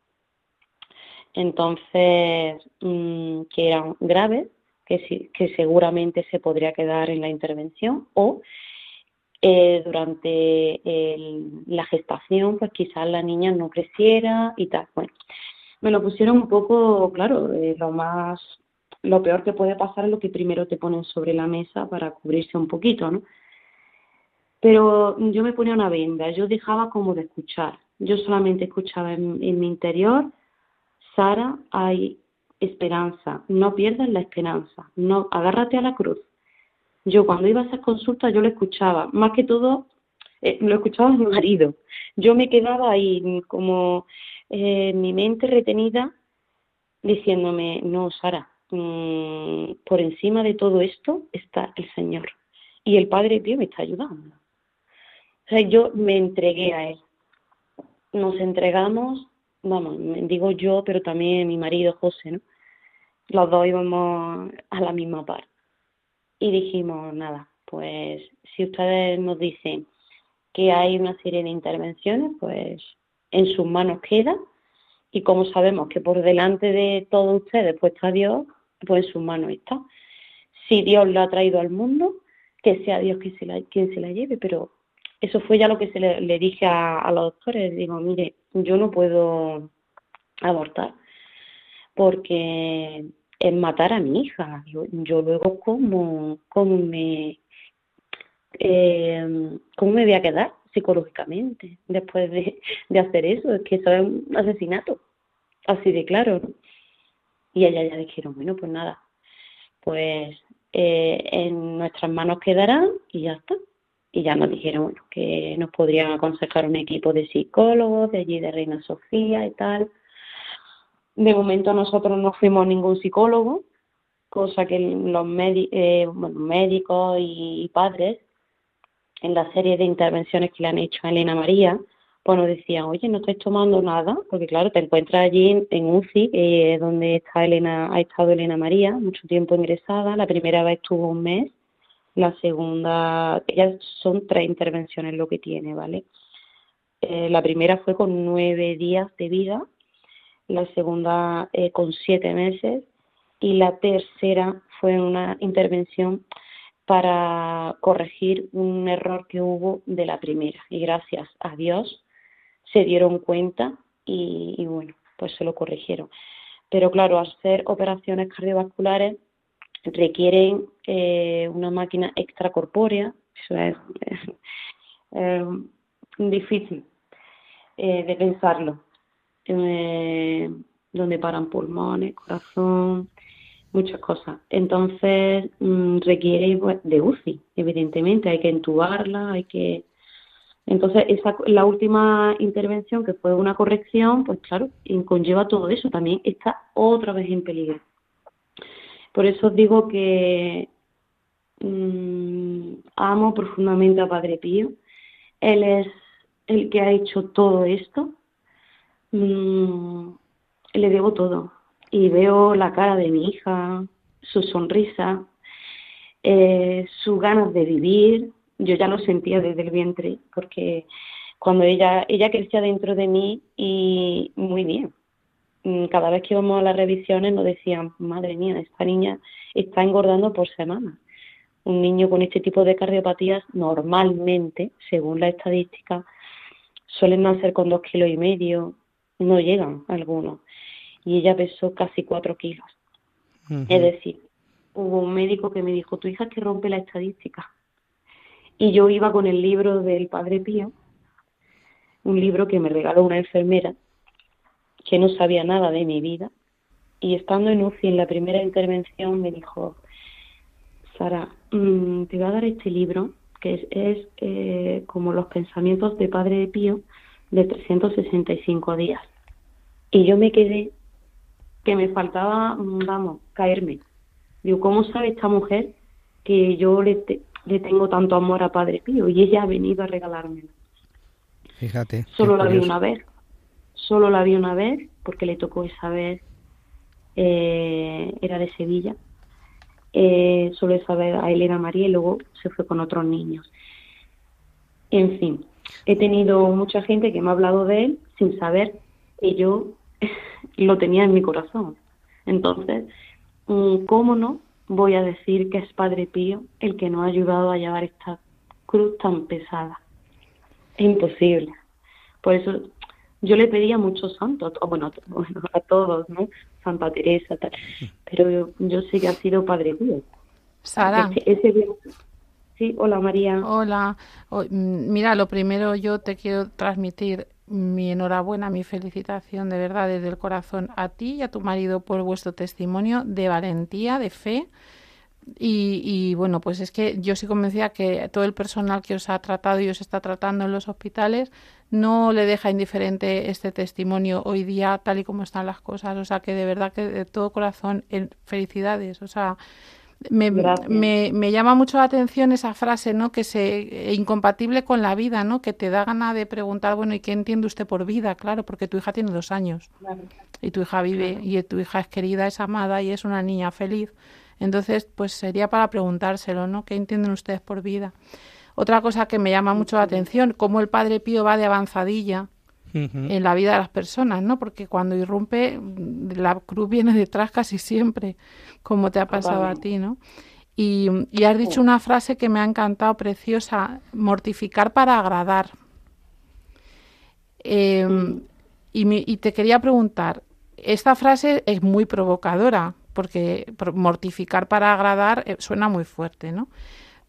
Entonces, mm, que eran graves, que, que seguramente se podría quedar en la intervención o eh, durante la gestación, pues quizás la niña no creciera y tal. Bueno, me lo pusieron un poco, claro, eh, lo más, lo peor que puede pasar es lo que primero te ponen sobre la mesa para cubrirse un poquito, ¿no? Pero yo me ponía una venda, yo dejaba como de escuchar. Yo solamente escuchaba en, mi interior, Sara, hay esperanza, no pierdas la esperanza, no, agárrate a la cruz. Yo cuando iba a esas consultas yo lo escuchaba, más que todo eh, lo escuchaba mi marido. Yo me quedaba ahí como eh, mi mente retenida diciéndome, no, Sara, mm, por encima de todo esto está el Señor y el Padre Pío me está ayudando. O sea, yo me entregué a Él nos entregamos, vamos, digo yo, pero también mi marido José, ¿no? Los dos íbamos a la misma par. Y dijimos, nada, pues si ustedes nos dicen que hay una serie de intervenciones, pues en sus manos queda. Y como sabemos que por delante de todos ustedes pues está Dios, pues en sus manos está. Si Dios lo ha traído al mundo, que sea Dios quien se la, quien se la lleve, pero eso fue ya lo que se le, dije a, los doctores. Digo, mire, yo no puedo abortar porque es matar a mi hija. Yo, luego, ¿cómo, cómo, me, eh, ¿cómo me voy a quedar psicológicamente después de, hacer eso? Es que eso es un asesinato. Así de claro. Y ella ya dijeron, bueno, pues nada, pues eh, en nuestras manos quedarán y ya está y ya nos dijeron que nos podrían aconsejar un equipo de psicólogos de allí de Reina Sofía y tal. De momento nosotros no fuimos ningún psicólogo, cosa que los eh, médicos y padres en la serie de intervenciones que le han hecho a Elena María, pues nos decían, oye, no estáis tomando nada, porque claro, te encuentras allí en, UCI, eh, donde está Elena, ha estado Elena María, mucho tiempo ingresada, la primera vez estuvo un mes, la segunda, ya son tres intervenciones lo que tiene, ¿vale? Eh, la primera fue con nueve días de vida, la segunda eh, con siete meses y la tercera fue una intervención para corregir un error que hubo de la primera. Y gracias a Dios se dieron cuenta y, bueno, pues se lo corrigieron. Pero claro, hacer operaciones cardiovasculares requieren eh, una máquina extracorpórea, eso es, eh, difícil de pensarlo, donde paran pulmones, corazón, muchas cosas. Entonces mm, requiere de UCI, evidentemente, hay que entubarla, hay que... Entonces, esa, la última intervención, que fue una corrección, pues claro, conlleva todo eso, también está otra vez en peligro. Por eso digo que mm, amo profundamente a Padre Pío. Él es el que ha hecho todo esto. Mm, le debo todo. Y veo la cara de mi hija, su sonrisa, eh, sus ganas de vivir. Yo ya lo sentía desde el vientre, porque cuando ella, ella crecía dentro de mí y muy bien. Mm, cada vez que íbamos a las revisiones nos decían, madre mía, esta niña está engordando por semana. Un niño con este tipo de cardiopatías normalmente, según la estadística, suelen nacer con dos kilos y medio, no llegan algunos. Y ella pesó casi cuatro kilos. Es decir, hubo un médico que me dijo, tu hija es que rompe la estadística. Y yo iba con el libro del Padre Pío, un libro que me regaló una enfermera que no sabía nada de mi vida. Y estando en UCI en la primera intervención me dijo, Sara, mm, te voy a dar este libro que es, eh, como los pensamientos de Padre Pío de 365 días. Y yo me quedé que me faltaba, vamos, caerme. Digo, ¿cómo sabe esta mujer que yo le, le tengo tanto amor a Padre Pío? Y ella ha venido a regalármelo. Fíjate. Solo la vi una vez. Solo la vi una vez porque le tocó esa vez. Eh, era de Sevilla. Eh, solo esa vez a Elena María y luego se fue con otros niños. En fin, he tenido mucha gente que me ha hablado de él sin saber que yo lo tenía en mi corazón. Entonces, mm, ¿cómo no voy a decir que es Padre Pío el que nos ha ayudado a llevar esta cruz tan pesada? Es imposible. Por eso yo le pedía a muchos santos, bueno, a todos, ¿no? Santa Teresa, tal. pero yo, sé que ha sido Padre Pío. Sara. Sí, hola María. Hola. Mm, mira, lo primero yo te quiero transmitir mi enhorabuena, mi felicitación de verdad desde el corazón a ti y a tu marido por vuestro testimonio de valentía, de fe y, bueno, pues es que yo sí convencida que todo el personal que os ha tratado y os está tratando en los hospitales no le deja indiferente este testimonio hoy día tal y como están las cosas. O sea, que de verdad que de todo corazón, felicidades. O sea, me, me, me, llama mucho la atención esa frase, ¿no? Que se incompatible con la vida, ¿no? Que te da gana de preguntar, bueno, ¿y qué entiende usted por vida? Claro, porque tu hija tiene dos años y tu hija vive y tu hija es querida, es amada y es una niña feliz. Entonces, pues sería para preguntárselo, ¿no? ¿Qué entienden ustedes por vida? Otra cosa que me llama mucho la atención, cómo el Padre Pío va de avanzadilla en la vida de las personas, ¿no? Porque cuando irrumpe, la cruz viene detrás casi siempre, como te ha pasado a ti, ¿no? Y, has dicho una frase que me ha encantado, preciosa, mortificar para agradar. Em, y, y te quería preguntar, esta frase es muy provocadora, porque mortificar para agradar eh, suena muy fuerte, ¿no?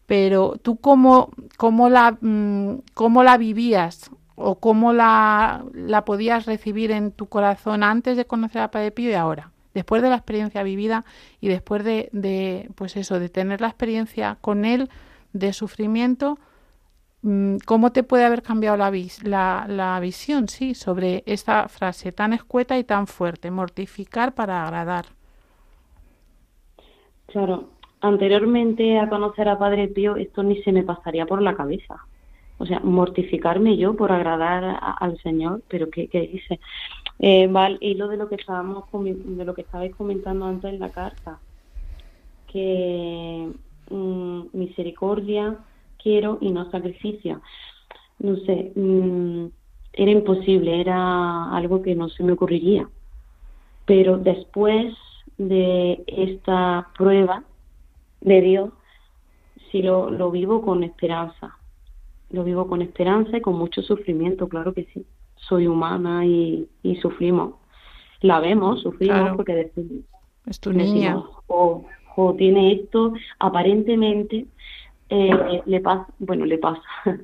Pero tú cómo, cómo, la, mm, cómo la vivías o cómo la, la, podías recibir en tu corazón antes de conocer a Padre Pío y ahora, después de la experiencia vivida y después de, pues eso, de tener la experiencia con él de sufrimiento, mm, ¿cómo te puede haber cambiado la, la, la visión, sí, sobre esta frase tan escueta y tan fuerte, mortificar para agradar? Claro, anteriormente a conocer a Padre Pío esto ni se me pasaría por la cabeza. O sea, mortificarme yo por agradar al Señor, pero ¿qué, dice? Eh, va y lo de lo que estábamos de lo que estabais comentando antes en la carta, que mm, misericordia quiero y no sacrificio. No sé, mm, era imposible, era algo que no se me ocurriría. Pero después de esta prueba de Dios si lo, lo vivo con esperanza. Lo vivo con esperanza y con mucho sufrimiento, claro que sí. Soy humana y, y sufrimos. La vemos, sufrimos porque decimos, es tu niña. o, o tiene esto, aparentemente eh, le pasa, bueno, le pasa.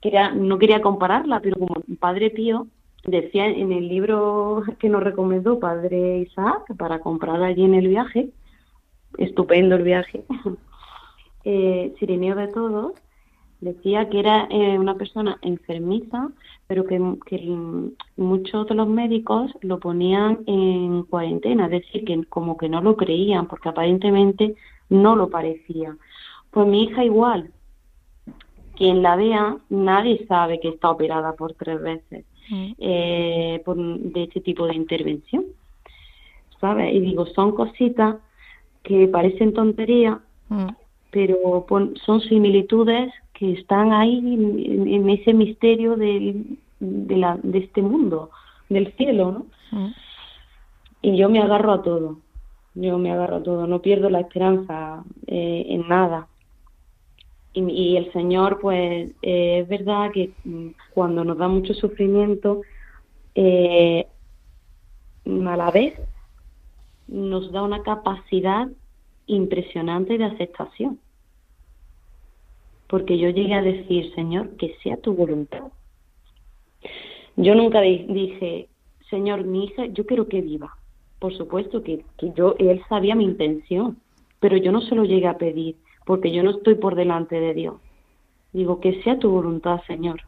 quería, no quería compararla, pero como Padre Pío decía en el libro que nos recomendó Padre Isaac para comprar allí en el viaje, estupendo el viaje, eh, Sireneo de Todos, decía que era eh, una persona enfermiza, pero que, muchos de los médicos lo ponían en cuarentena, es decir, que como que no lo creían, porque aparentemente no lo parecía. Pues mi hija igual, quien la vea, nadie sabe que está operada por tres veces mm. eh, de este tipo de intervención. ¿Sabes? Y digo, son cositas que parecen tonterías, mm. pero son similitudes que están ahí en, ese misterio de, la, de este mundo, del cielo, ¿no? Mm. Y yo me agarro a todo, yo me agarro a todo, no pierdo la esperanza eh, en nada. y, el Señor, pues eh, es verdad que mm, cuando nos da mucho sufrimiento, eh, a la vez nos da una capacidad impresionante de aceptación. Porque yo llegué a decir, Señor, que sea tu voluntad. Yo nunca dije, Señor, mi hija, yo quiero que viva. Por supuesto que, yo, él sabía mi intención, pero yo no se lo llegué a pedir porque yo no estoy por delante de Dios. Digo, que sea tu voluntad, Señor,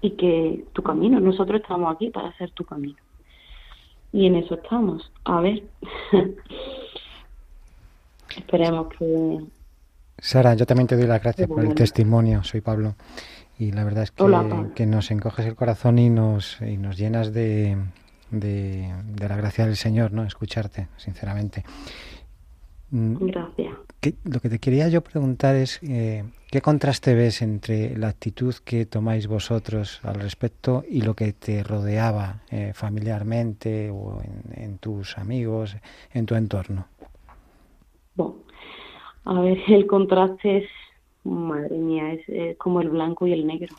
y que tu camino, nosotros estamos aquí para hacer tu camino. Y en eso estamos. A ver, esperemos que... Sara, yo también te doy las gracias por el testimonio, soy Pablo. Y la verdad es que, que nos encoges el corazón y nos, y nos llenas de, de, de la gracia del Señor, ¿no? Escucharte, sinceramente. Mm. Gracias. lo que te quería yo preguntar es, eh, ¿qué contraste ves entre la actitud que tomáis vosotros al respecto y lo que te rodeaba eh, familiarmente o en, tus amigos, en tu entorno? Bueno, a ver, el contraste es, madre mía, es, como el blanco y el negro.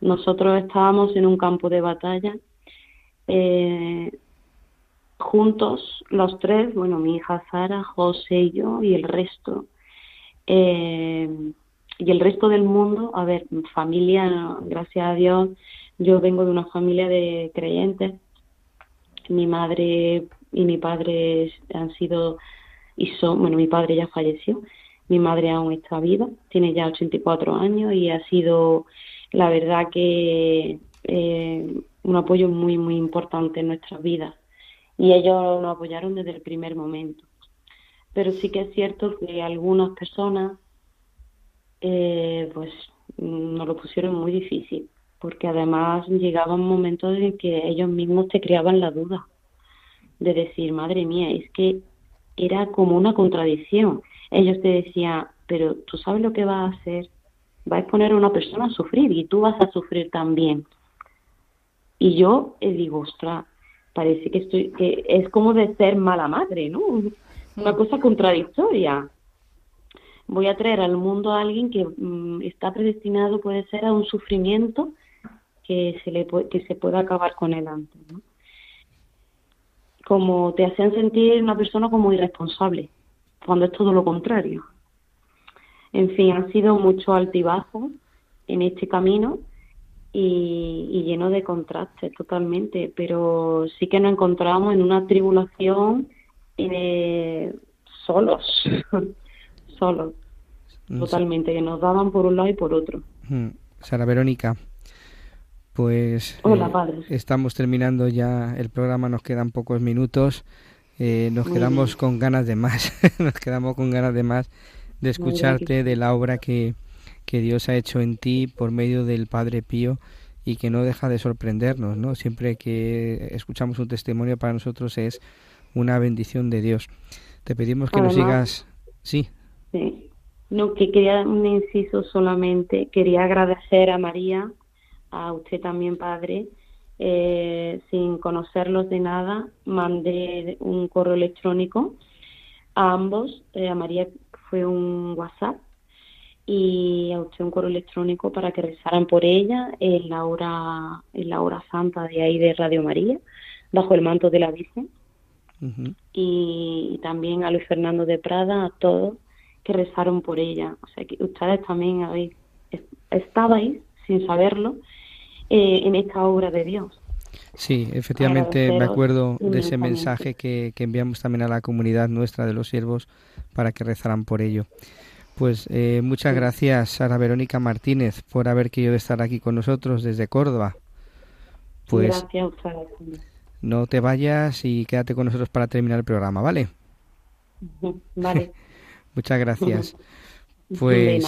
Nosotros estábamos en un campo de batalla. Eh, juntos los tres, bueno, mi hija Sara, José y yo, y el resto. Eh, y el resto del mundo, a ver, familia, gracias a Dios, yo vengo de una familia de creyentes. Mi madre y mi padre han sido y son, bueno, mi padre ya falleció, mi madre aún está viva, tiene ya 84 años y ha sido, la verdad que eh, un apoyo muy, muy importante en nuestras vidas y ellos nos apoyaron desde el primer momento. Pero sí que es cierto que algunas personas eh, pues nos lo pusieron muy difícil, porque además llegaban momentos en que ellos mismos te creaban la duda de decir, madre mía, es que era como una contradicción. Ellos te decían, pero tú sabes lo que vas a hacer, vas a exponer a una persona a sufrir y tú vas a sufrir también. Y yo eh, digo, ostras, parece que estoy que es como de ser mala madre, ¿no? Una mm. cosa contradictoria. Voy a traer al mundo a alguien que mm, está predestinado, puede ser, a un sufrimiento que se le que se pueda acabar con él antes, ¿no? Como te hacen sentir una persona como irresponsable, cuando es todo lo contrario. En fin, ha sido mucho altibajo en este camino y, lleno de contrastes totalmente, pero sí que nos encontramos en una tribulación eh, solos, solos, mm, totalmente, que nos daban por un lado y por otro. Mm, Sara Verónica, pues Hola, padre. estamos terminando ya el programa, nos quedan pocos minutos, eh, nos quedamos con ganas de más, nos quedamos con ganas de más de escucharte de la obra que, que Dios ha hecho en ti por medio del Padre Pío y que no deja de sorprendernos, ¿no? Siempre que escuchamos un testimonio para nosotros es una bendición de Dios. Te pedimos que nos sigas, sí. Sí. No, que quería un inciso solamente. Quería agradecer a María, a usted también, padre. Eh, sin conocerlos de nada, mandé un correo electrónico a ambos. Eh, a María fue un WhatsApp y a usted un correo electrónico para que rezaran por ella en la hora en la hora santa de ahí de Radio María bajo el manto de la Virgen y, también a Luis Fernando de Prada a todos que rezaron por ella o sea que ustedes también habéis estabais sin saberlo eh, en esta obra de Dios Sí, efectivamente me acuerdo de ese mensaje que, que enviamos también a la comunidad nuestra de los siervos para que rezaran por ello. Pues eh, muchas gracias, Sara Verónica Martínez, por haber querido estar aquí con nosotros desde Córdoba. Pues gracias, no te vayas y quédate con nosotros para terminar el programa, ¿vale? Vale. muchas gracias. Pues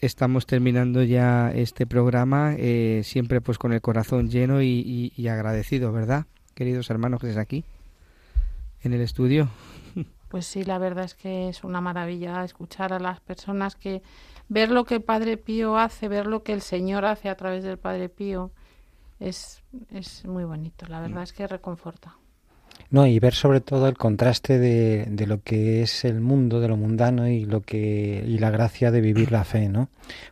estamos terminando ya este programa, eh, siempre pues con el corazón lleno y, y agradecido, ¿verdad? Queridos hermanos que es aquí, en el estudio. Pues sí, la verdad es que es una maravilla escuchar a las personas que ver lo que el Padre Pío hace, ver lo que el Señor hace a través del Padre Pío, es, es muy bonito. La verdad es que reconforta. No, y ver sobre todo el contraste de, de, lo que es el mundo, de lo mundano y lo que y la gracia de vivir la fe, ¿no?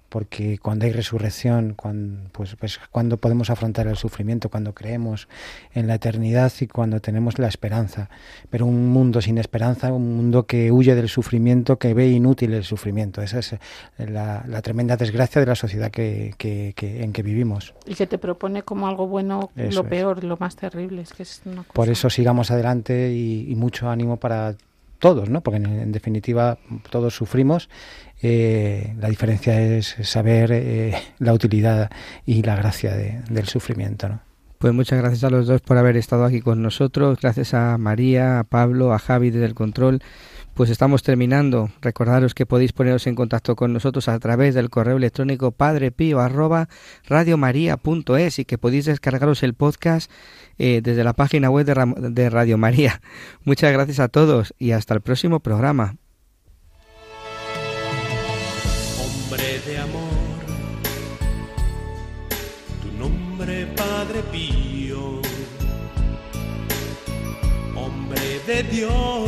Porque cuando hay resurrección, cuando, pues, pues cuando podemos afrontar el sufrimiento, cuando creemos en la eternidad y cuando tenemos la esperanza. Pero un mundo sin esperanza, un mundo que huye del sufrimiento, que ve inútil el sufrimiento. Esa es la, la tremenda desgracia de la sociedad que, que, que, en que vivimos. Y que te propone como algo bueno Eso lo peor, es. lo más terrible. Es que es una cosa... Por eso sigamos adelante y, y, mucho ánimo para todos, ¿no? Porque en, en definitiva todos sufrimos. Eh, la diferencia es saber eh, la utilidad y la gracia de, del sufrimiento, ¿no? Pues muchas gracias a los dos por haber estado aquí con nosotros. Gracias a María, a Pablo, a Javi desde el control. Pues estamos terminando. Recordaros que podéis poneros en contacto con nosotros a través del correo electrónico padrepío arroba radiomaria.es y que podéis descargaros el podcast eh, desde la página web de, de Radio María. Muchas gracias a todos y hasta el próximo programa. Hombre de amor, tu nombre Padre Pío, hombre de Dios